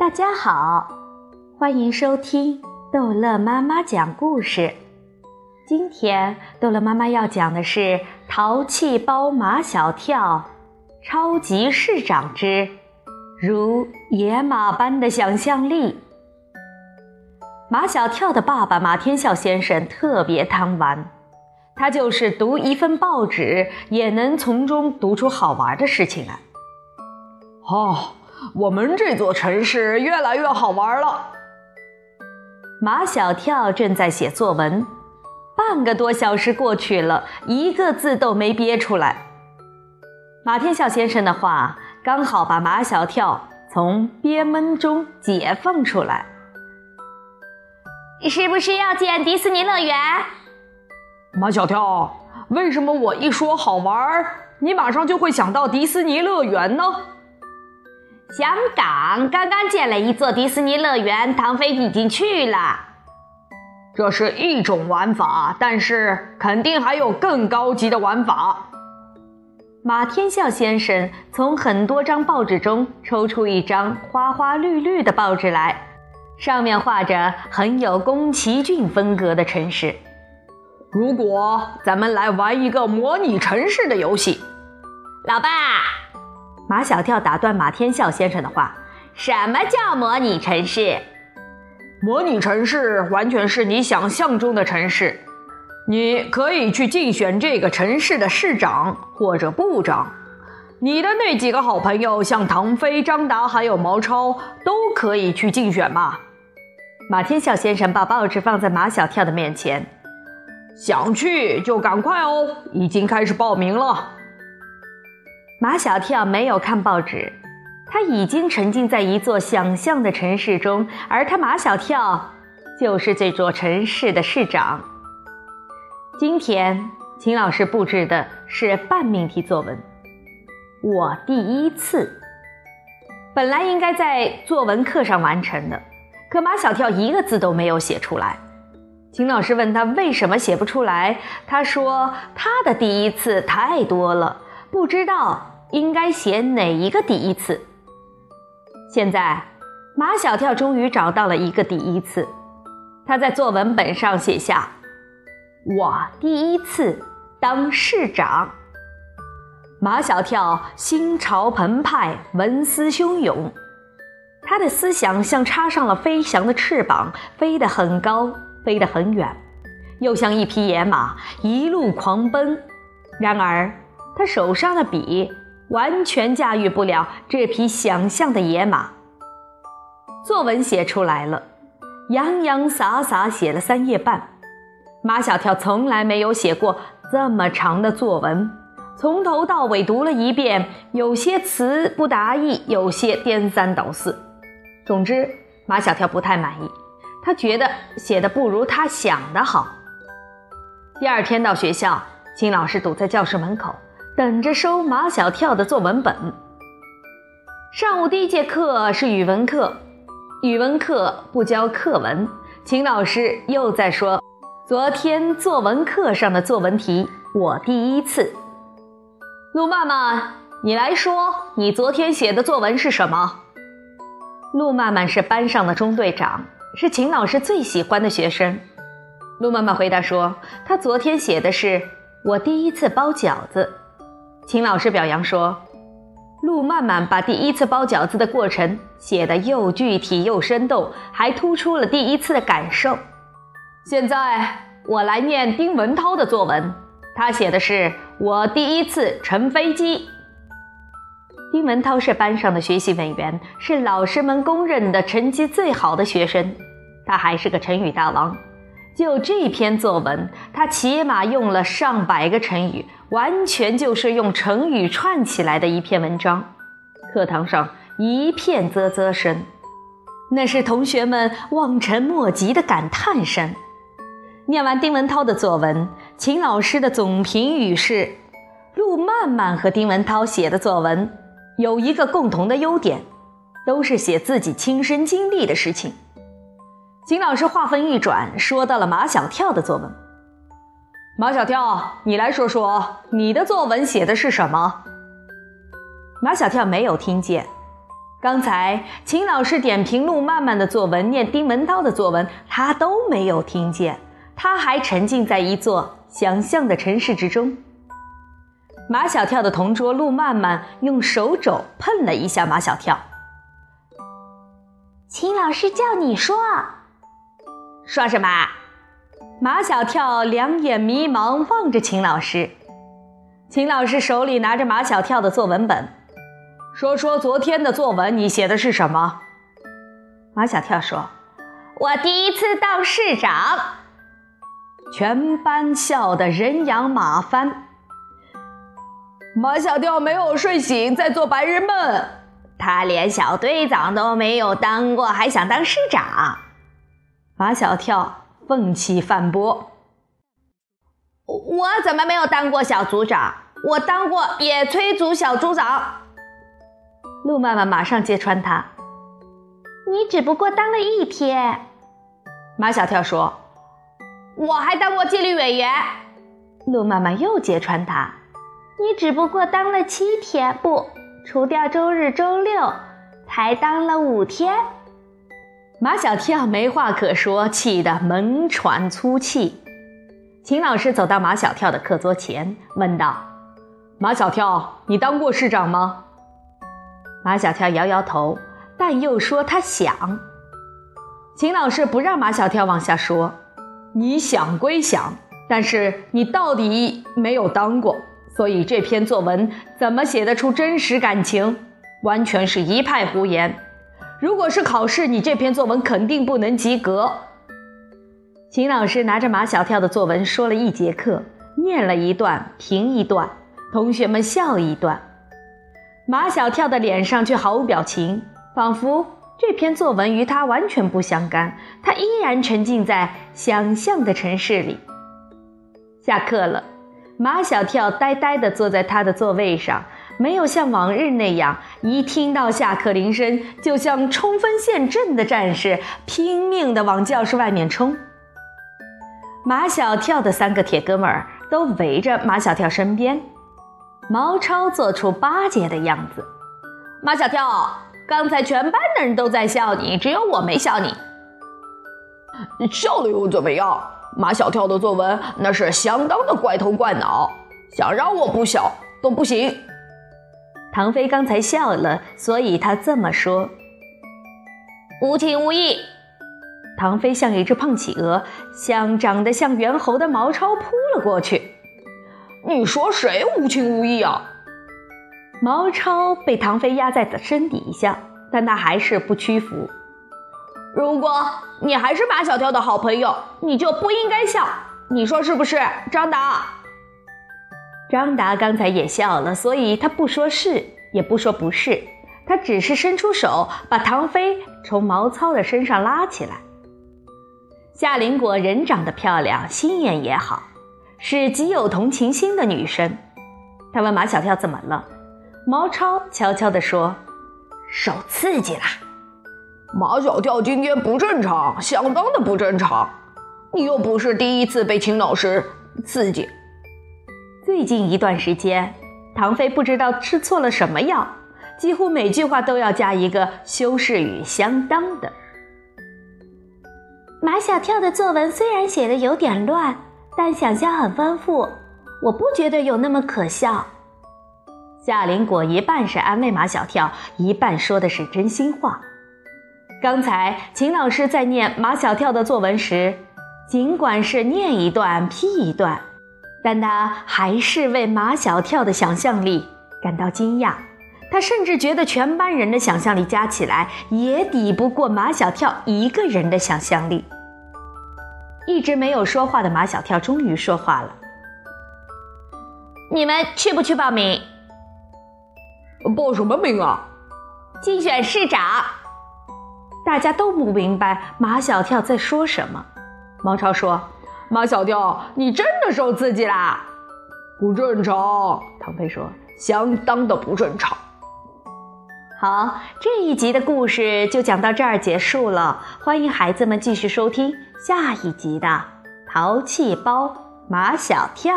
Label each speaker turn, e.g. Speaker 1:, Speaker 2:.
Speaker 1: 大家好，欢迎收听逗乐妈妈讲故事。今天逗乐妈妈要讲的是《淘气包马小跳》超级市长之如野马般的想象力。马小跳的爸爸马天笑先生特别贪玩，他就是读一份报纸也能从中读出好玩的事情来。
Speaker 2: 哦。我们这座城市越来越好玩了。
Speaker 1: 马小跳正在写作文，半个多小时过去了，一个字都没憋出来。马天笑先生的话刚好把马小跳从憋闷中解放出来。
Speaker 3: 是不是要建迪士尼乐园？
Speaker 2: 马小跳，为什么我一说好玩，你马上就会想到迪士尼乐园呢？
Speaker 3: 香港刚刚建了一座迪士尼乐园，唐飞已经去了。
Speaker 2: 这是一种玩法，但是肯定还有更高级的玩法。
Speaker 1: 马天笑先生从很多张报纸中抽出一张花花绿绿的报纸来，上面画着很有宫崎骏风格的城市。
Speaker 2: 如果咱们来玩一个模拟城市的游戏，
Speaker 3: 老爸。
Speaker 1: 马小跳打断马天笑先生的话：“
Speaker 3: 什么叫模拟城市？
Speaker 2: 模拟城市完全是你想象中的城市，你可以去竞选这个城市的市长或者部长。你的那几个好朋友，像唐飞、张达还有毛超，都可以去竞选嘛。”
Speaker 1: 马天笑先生把报纸放在马小跳的面前：“
Speaker 2: 想去就赶快哦，已经开始报名了。”
Speaker 1: 马小跳没有看报纸，他已经沉浸在一座想象的城市中，而他马小跳就是这座城市的市长。今天，秦老师布置的是半命题作文。我第一次，本来应该在作文课上完成的，可马小跳一个字都没有写出来。秦老师问他为什么写不出来，他说他的第一次太多了。不知道应该写哪一个第一次。现在，马小跳终于找到了一个第一次。他在作文本上写下：“我第一次当市长。”马小跳心潮澎湃，文思汹涌，他的思想像插上了飞翔的翅膀，飞得很高，飞得很远，又像一匹野马，一路狂奔。然而，他手上的笔完全驾驭不了这匹想象的野马。作文写出来了，洋洋洒洒写了三页半。马小跳从来没有写过这么长的作文，从头到尾读了一遍，有些词不达意，有些颠三倒四。总之，马小跳不太满意，他觉得写的不如他想的好。第二天到学校，金老师堵在教室门口。等着收马小跳的作文本。上午第一节课是语文课，语文课不教课文。秦老师又在说，昨天作文课上的作文题，我第一次。陆曼曼，你来说，你昨天写的作文是什么？陆曼曼是班上的中队长，是秦老师最喜欢的学生。陆曼曼回答说，他昨天写的是我第一次包饺子。秦老师表扬说：“陆曼曼把第一次包饺子的过程写得又具体又生动，还突出了第一次的感受。”现在我来念丁文涛的作文，他写的是我第一次乘飞机。丁文涛是班上的学习委员，是老师们公认的成绩最好的学生，他还是个成语大王。就这篇作文，他起码用了上百个成语，完全就是用成语串起来的一篇文章。课堂上一片啧啧声，那是同学们望尘莫及的感叹声。念完丁文涛的作文，秦老师的总评语是：陆曼曼和丁文涛写的作文有一个共同的优点，都是写自己亲身经历的事情。秦老师话锋一转，说到了马小跳的作文。马小跳，你来说说你的作文写的是什么？马小跳没有听见，刚才秦老师点评陆曼曼的作文，念丁文涛的作文，他都没有听见，他还沉浸在一座想象的城市之中。马小跳的同桌陆曼曼用手肘碰了一下马小跳。
Speaker 3: 秦老师叫你说，
Speaker 1: 说什么？马小跳两眼迷茫望着秦老师。秦老师手里拿着马小跳的作文本，说：“说昨天的作文，你写的是什么？”马小跳说：“
Speaker 3: 我第一次当市长。”
Speaker 1: 全班笑得人仰马翻。马小跳没有睡醒，在做白日梦。
Speaker 3: 他连小队长都没有当过，还想当市长？
Speaker 1: 马小跳奋起反驳：“
Speaker 3: 我怎么没有当过小组长？我当过野炊组小组长。”
Speaker 1: 陆曼曼马上揭穿他：“
Speaker 3: 你只不过当了一天。”
Speaker 1: 马小跳说：“
Speaker 3: 我还当过纪律委员。”
Speaker 1: 陆曼曼又揭穿他。
Speaker 3: 你只不过当了七天，不除掉周日、周六，才当了五天。
Speaker 1: 马小跳没话可说，气得猛喘粗气。秦老师走到马小跳的课桌前，问道：“马小跳，你当过市长吗？”马小跳摇摇头，但又说他想。秦老师不让马小跳往下说：“你想归想，但是你到底没有当过。”所以这篇作文怎么写得出真实感情？完全是一派胡言。如果是考试，你这篇作文肯定不能及格。秦老师拿着马小跳的作文说了一节课，念了一段，评一段，同学们笑一段。马小跳的脸上却毫无表情，仿佛这篇作文与他完全不相干。他依然沉浸在想象的城市里。下课了。马小跳呆呆地坐在他的座位上，没有像往日那样，一听到下课铃声，就像冲锋陷阵的战士，拼命地往教室外面冲。马小跳的三个铁哥们儿都围着马小跳身边。毛超做出巴结的样子：“马小跳，刚才全班的人都在笑你，只有我没笑你。
Speaker 2: 笑了又怎么样？”马小跳的作文那是相当的怪头怪脑，想让我不笑都不行。
Speaker 1: 唐飞刚才笑了，所以他这么说。
Speaker 3: 无情无义。
Speaker 1: 唐飞像一只胖企鹅，向长得像猿猴的毛超扑了过去。
Speaker 2: 你说谁无情无义啊？
Speaker 1: 毛超被唐飞压在身底下，但他还是不屈服。
Speaker 3: 如果你还是马小跳的好朋友，你就不应该笑。你说是不是，张达？
Speaker 1: 张达刚才也笑了，所以他不说是，也不说不是，他只是伸出手把唐飞从毛糙的身上拉起来。夏林果人长得漂亮，心眼也好，是极有同情心的女生。他问马小跳怎么了，毛超悄悄地说：“受刺激了。”
Speaker 2: 马小跳今天不正常，相当的不正常。你又不是第一次被秦老师刺激。
Speaker 1: 最近一段时间，唐飞不知道吃错了什么药，几乎每句话都要加一个修饰语“相当的”。
Speaker 3: 马小跳的作文虽然写的有点乱，但想象很丰富，我不觉得有那么可笑。
Speaker 1: 夏林果一半是安慰马小跳，一半说的是真心话。刚才秦老师在念马小跳的作文时，尽管是念一段批一段，但他还是为马小跳的想象力感到惊讶。他甚至觉得全班人的想象力加起来也抵不过马小跳一个人的想象力。一直没有说话的马小跳终于说话了：“
Speaker 3: 你们去不去报名？
Speaker 2: 报什么名啊？
Speaker 3: 竞选市长。”
Speaker 1: 大家都不明白马小跳在说什么。毛超说：“
Speaker 2: 马小跳，你真的受刺激啦？不正常。”
Speaker 1: 唐飞说：“
Speaker 2: 相当的不正常。”
Speaker 1: 好，这一集的故事就讲到这儿结束了。欢迎孩子们继续收听下一集的《淘气包马小跳》。